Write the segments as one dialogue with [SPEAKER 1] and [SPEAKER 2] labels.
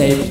[SPEAKER 1] Mixtape,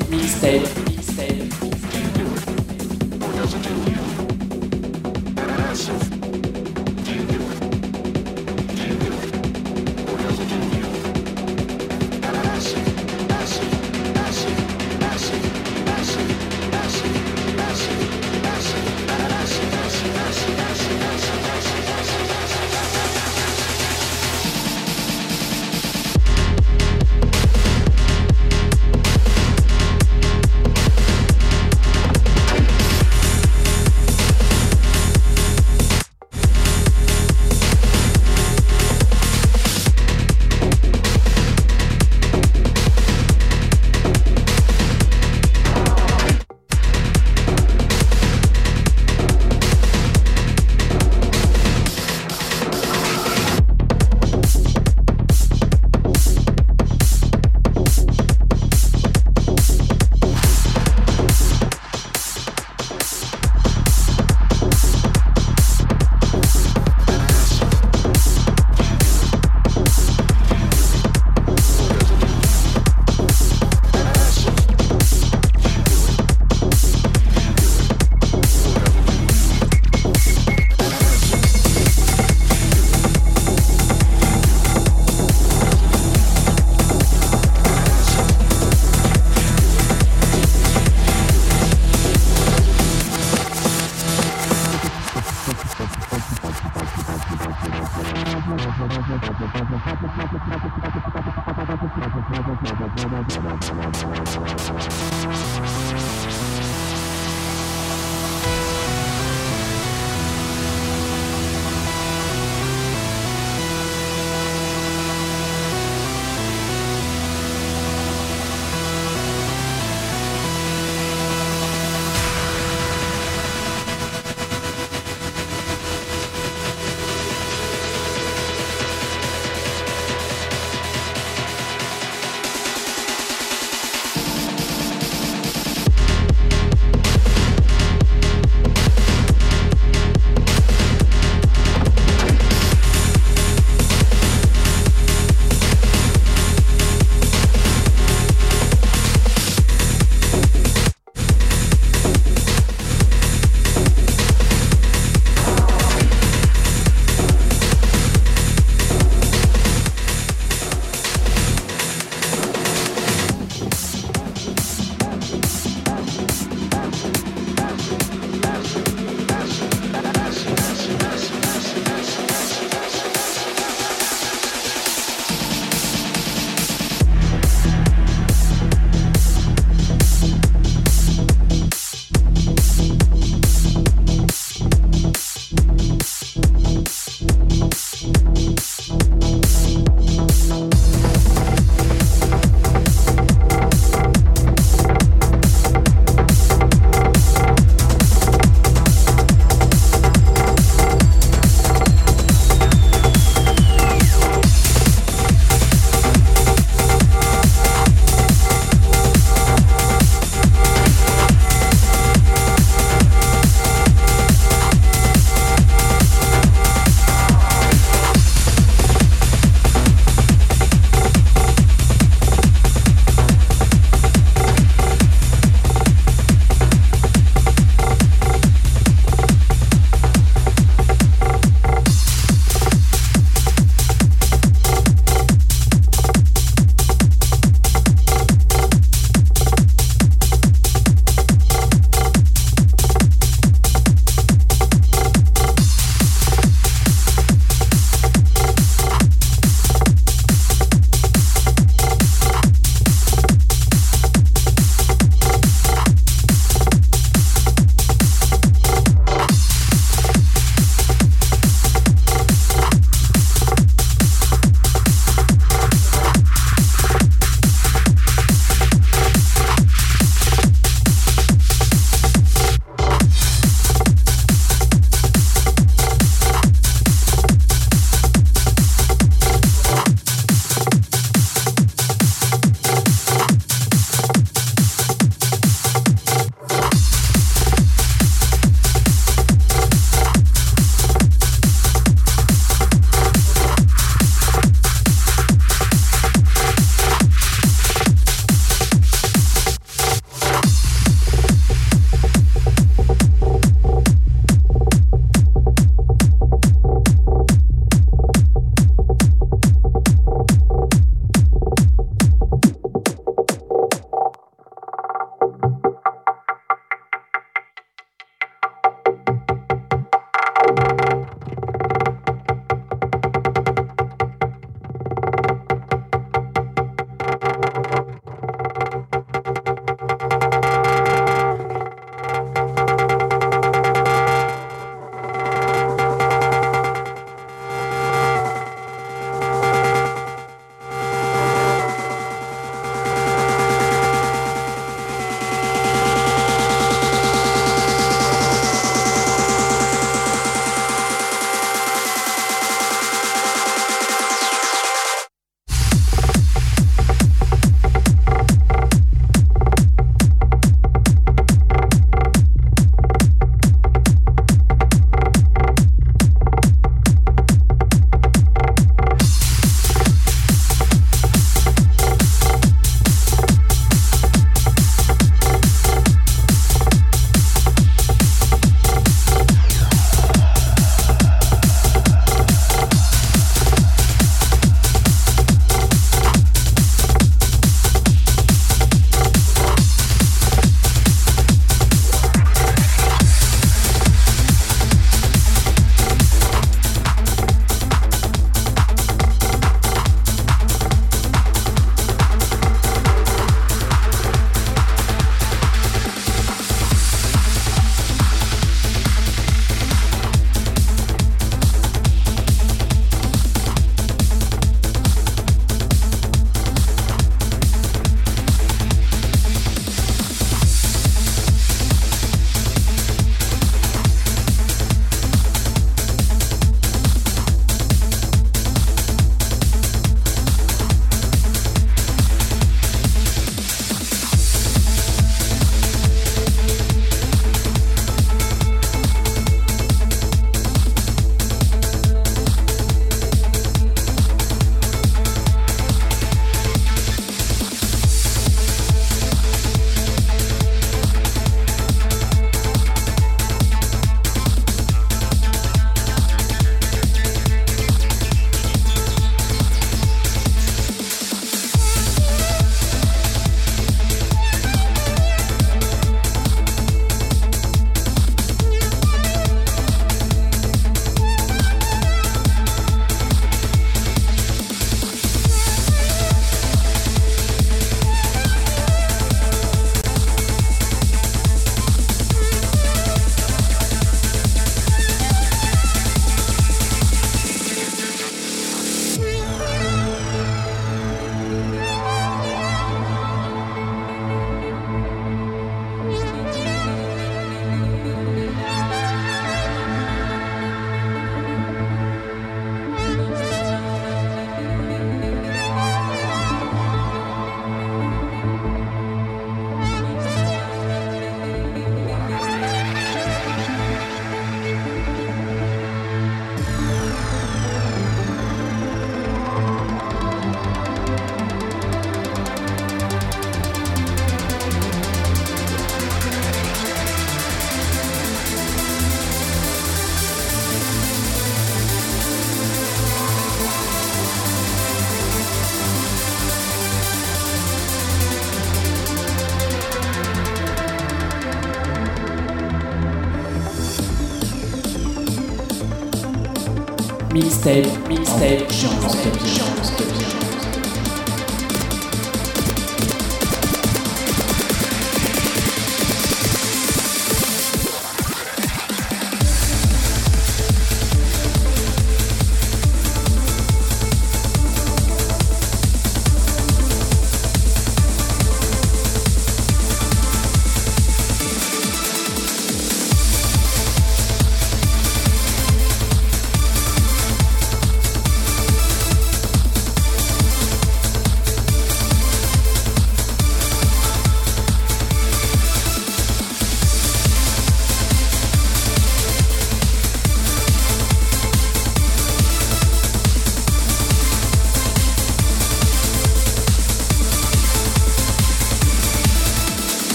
[SPEAKER 2] Mixtape, mixtape,
[SPEAKER 1] genre, genre,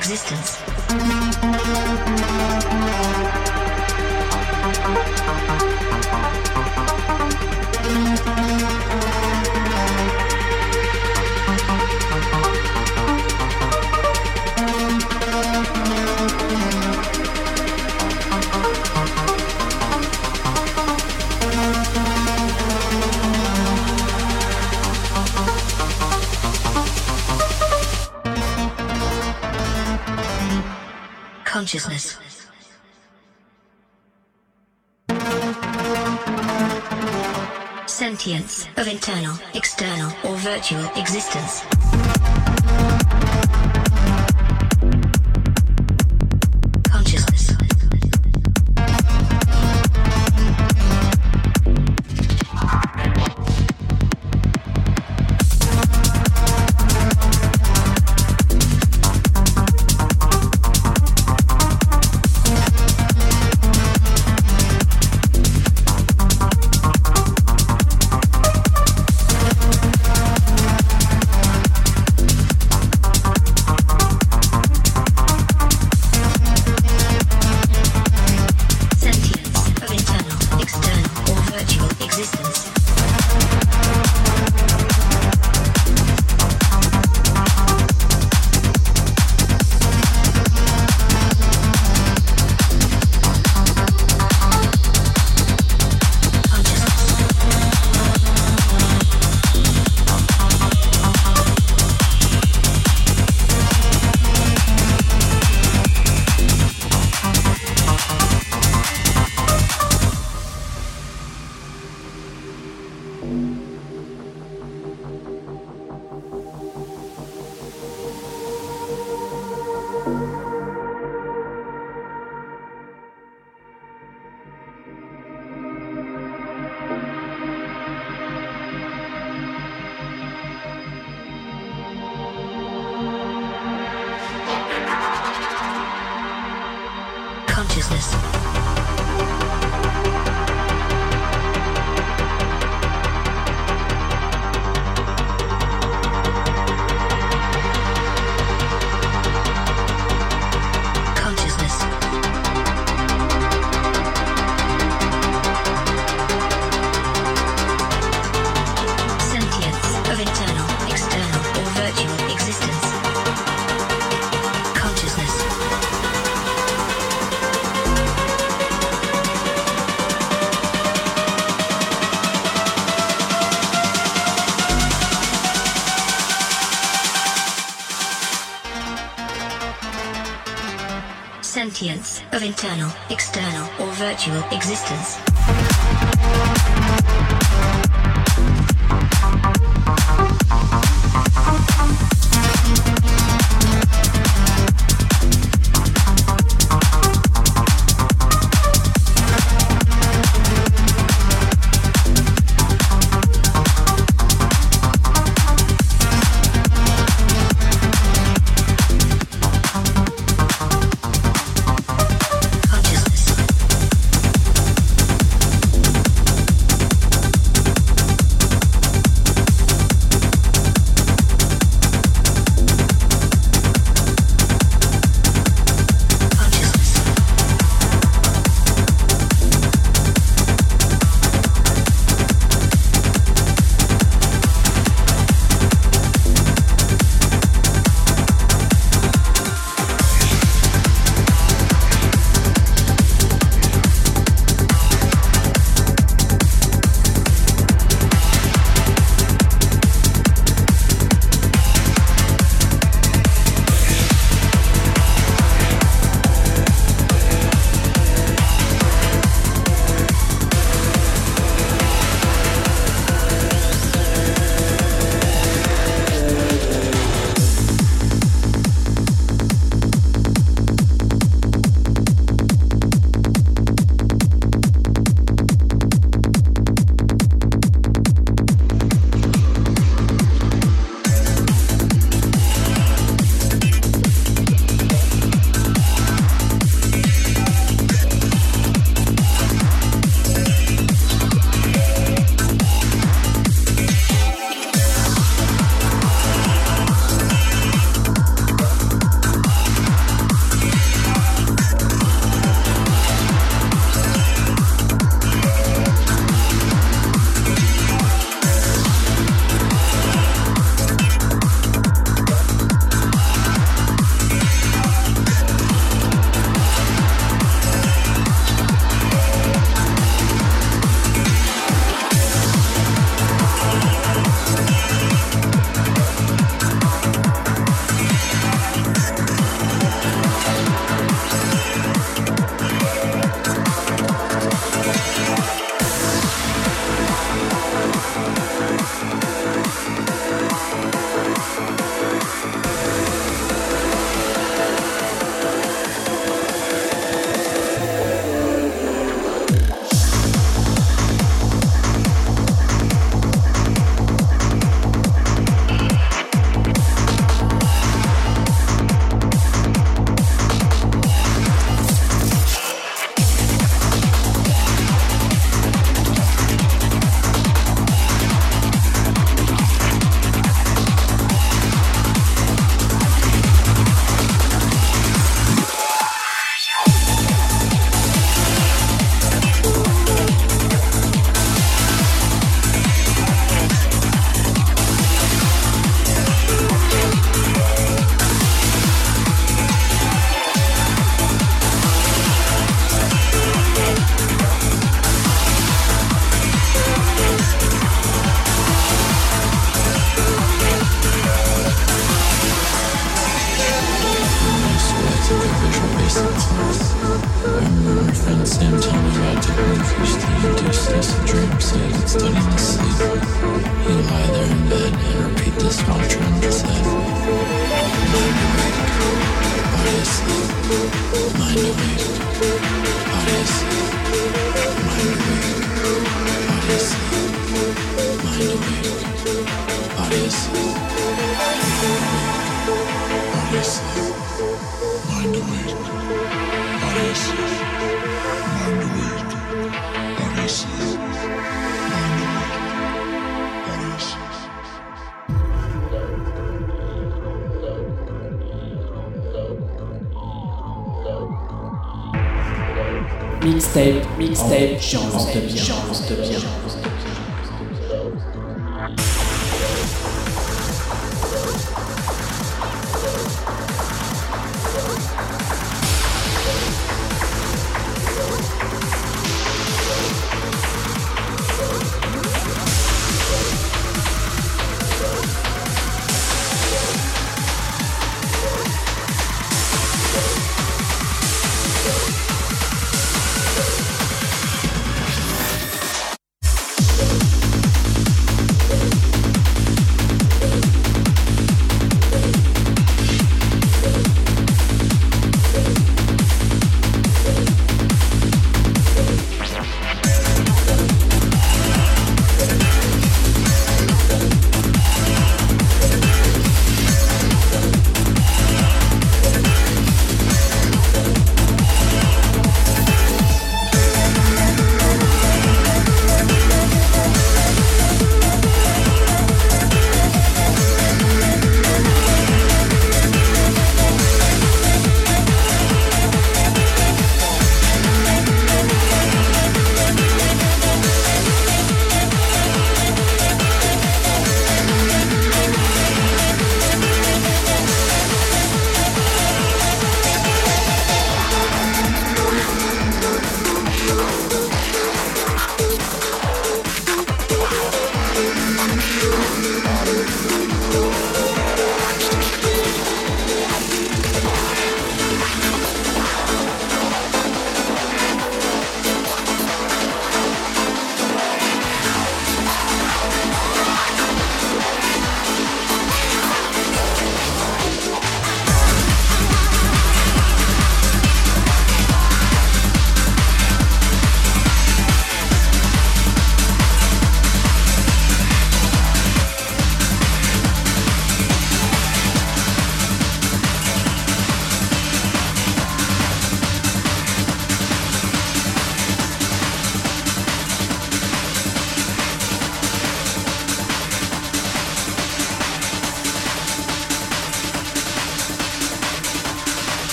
[SPEAKER 3] existence.
[SPEAKER 4] your existence.
[SPEAKER 2] spiritual existence.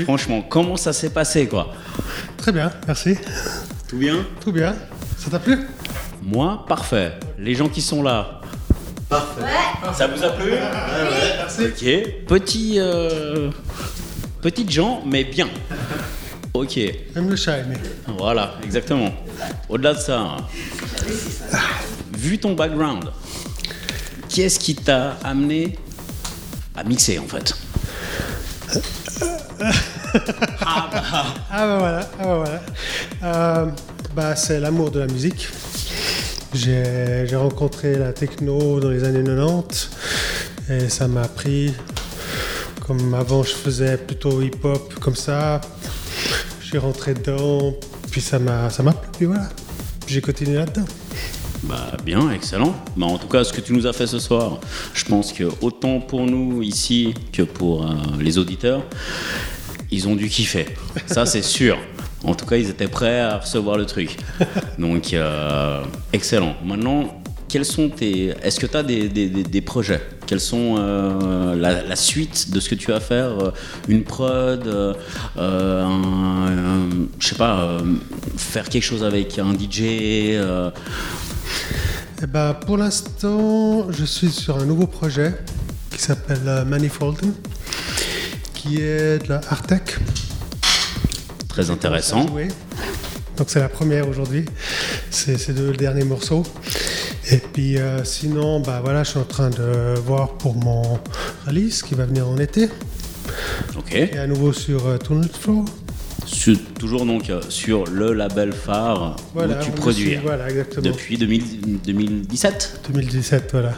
[SPEAKER 5] Salut.
[SPEAKER 2] franchement, comment ça s'est passé quoi
[SPEAKER 5] Très bien, merci.
[SPEAKER 2] Tout bien
[SPEAKER 5] Tout bien. Ça t'a plu
[SPEAKER 2] Moi, parfait. Les gens qui sont là. Parfait. Ça vous a plu
[SPEAKER 5] Merci.
[SPEAKER 2] Ok. Petit, euh, petites gens, mais bien. Ok.
[SPEAKER 5] Même le chat a aimé.
[SPEAKER 2] Voilà, exactement. Au-delà de ça, vu ton background, qu'est-ce qui t'a amené à mixer en fait?
[SPEAKER 5] Ah bah voilà, ah bah voilà. Euh, bah, c'est l'amour de la musique. J'ai rencontré la techno dans les années 90 et ça m'a appris. Comme avant je faisais plutôt hip-hop comme ça, je suis rentré dedans, puis ça m'a plu, voilà. J'ai continué là-dedans.
[SPEAKER 2] Bah bien, excellent. Bah, en tout cas, ce que tu nous as fait ce soir, je pense que autant pour nous ici que pour euh, les auditeurs, ils ont dû kiffer. Ça, c'est sûr. En tout cas, ils étaient prêts à recevoir le truc. Donc, euh, excellent. Maintenant, quels sont tes. Est-ce que tu as des, des- des- des projets? Quels sont euh, la, la suite de ce que tu vas faire Une prod euh, un- un- Je sais pas, euh, faire quelque chose avec un DJ
[SPEAKER 5] Eh ben, pour l'instant, je suis sur un nouveau projet qui s'appelle euh, Manifolden, qui est de la art tech.
[SPEAKER 2] Très intéressant.
[SPEAKER 5] Donc c'est la première aujourd'hui. C'est ces deux derniers morceaux. Et puis euh, sinon, bah voilà, je suis en train de voir pour mon release qui va venir en été.
[SPEAKER 2] Ok.
[SPEAKER 5] Et à nouveau sur euh, Tunnel Flow.
[SPEAKER 2] Sur- toujours donc euh, sur le label phare
[SPEAKER 5] Voilà,
[SPEAKER 2] où tu produis
[SPEAKER 5] voilà,
[SPEAKER 2] depuis 2000 2017.
[SPEAKER 5] 2017, voilà.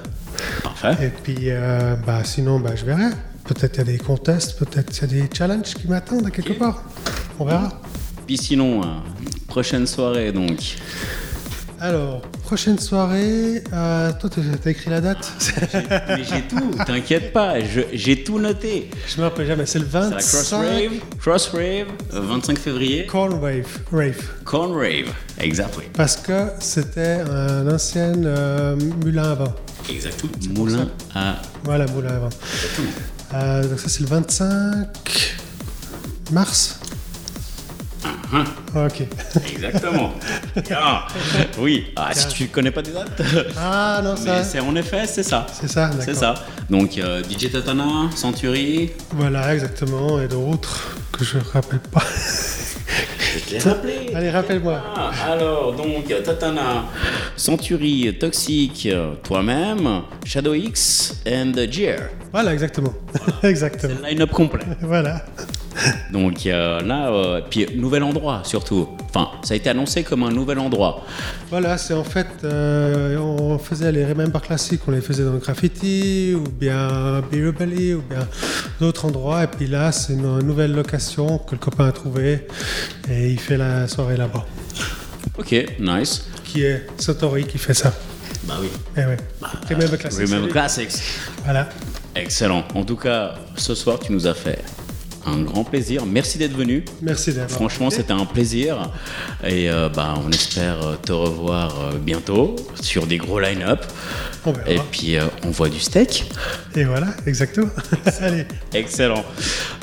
[SPEAKER 2] Parfait.
[SPEAKER 5] Et puis euh, bah sinon, bah je verrai. Peut-être il y a des contests, peut-être il y a des challenges qui m'attendent à quelque part. On verra.
[SPEAKER 2] Puis sinon, euh, prochaine soirée donc.
[SPEAKER 5] Alors, prochaine soirée, euh, toi t'as écrit la date
[SPEAKER 2] Mais j'ai tout, t'inquiète pas, j'ai tout noté.
[SPEAKER 5] Je me rappelle jamais, c'est le
[SPEAKER 2] C'est la
[SPEAKER 5] 25
[SPEAKER 2] Cross Rave, Cross Rave, euh, 25 février,
[SPEAKER 5] Corn Wave. Rave.
[SPEAKER 2] Corn Rave. Exactly.
[SPEAKER 5] Parce que c'était un ancien euh, moulin à vent.
[SPEAKER 2] Exactement. Moulin à.
[SPEAKER 5] Voilà, moulin à vent. Euh, donc ça c'est le 25 mars. Ok.
[SPEAKER 2] Exactement. Ah, oui. Ah, si tu connais pas des dates.
[SPEAKER 5] Ah non, ça.
[SPEAKER 2] c'est en effet, c'est ça.
[SPEAKER 5] C'est ça,
[SPEAKER 2] C'est ça. Donc euh, DJ Tatana, Century.
[SPEAKER 5] Voilà, exactement. Et d'autres que je rappelle pas.
[SPEAKER 2] Je l'ai rappelé.
[SPEAKER 5] Allez, rappelle-moi.
[SPEAKER 2] Ah, alors, donc, Tatana, Century, Toxic, euh, toi-même, Shadow X and Jer.
[SPEAKER 5] Voilà, exactement.
[SPEAKER 2] C'est
[SPEAKER 5] exactement.
[SPEAKER 2] le line-up complet.
[SPEAKER 5] Voilà.
[SPEAKER 2] Donc euh, là, euh, puis nouvel endroit surtout. Enfin, ça a été annoncé comme un nouvel endroit.
[SPEAKER 5] Voilà, c'est en fait, euh, on faisait les Remember classiques, on les faisait dans le graffiti, ou bien Beer Belly, ou bien d'autres endroits. Et puis là, c'est une nouvelle location que le copain a trouvée, et il fait la soirée là-bas.
[SPEAKER 2] Ok, nice.
[SPEAKER 5] Qui est Satori qui fait ça.
[SPEAKER 2] Bah oui.
[SPEAKER 5] Eh ouais. Remember classiques.
[SPEAKER 2] Remember Classics.
[SPEAKER 5] Voilà.
[SPEAKER 2] Excellent. En tout cas, ce soir, tu nous as fait un grand plaisir. Merci d'être venu.
[SPEAKER 5] Merci d'avoir.
[SPEAKER 2] Franchement, c'était un plaisir. Et euh, bah, on espère euh, te revoir euh, bientôt sur des gros line-up. Et puis, euh, on voit du steak.
[SPEAKER 5] Et voilà, exactement. Allez,
[SPEAKER 2] Excellent.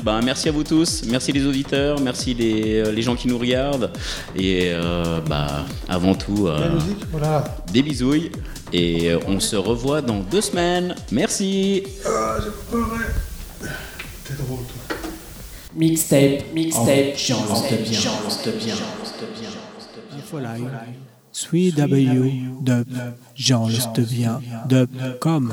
[SPEAKER 2] Ben, merci à vous tous. Merci les auditeurs. Merci les, les gens qui nous regardent. Et euh, bah, avant tout,
[SPEAKER 5] la musique, voilà.
[SPEAKER 2] des bisouilles. Et on se revoit dans deux semaines. Merci.
[SPEAKER 5] Ah, j'ai. T'es drôle, toi.
[SPEAKER 6] Mixtape, mixtape, Jean bien, Jean bien.
[SPEAKER 1] Infolive, 3W, dub, Jean Dub.com.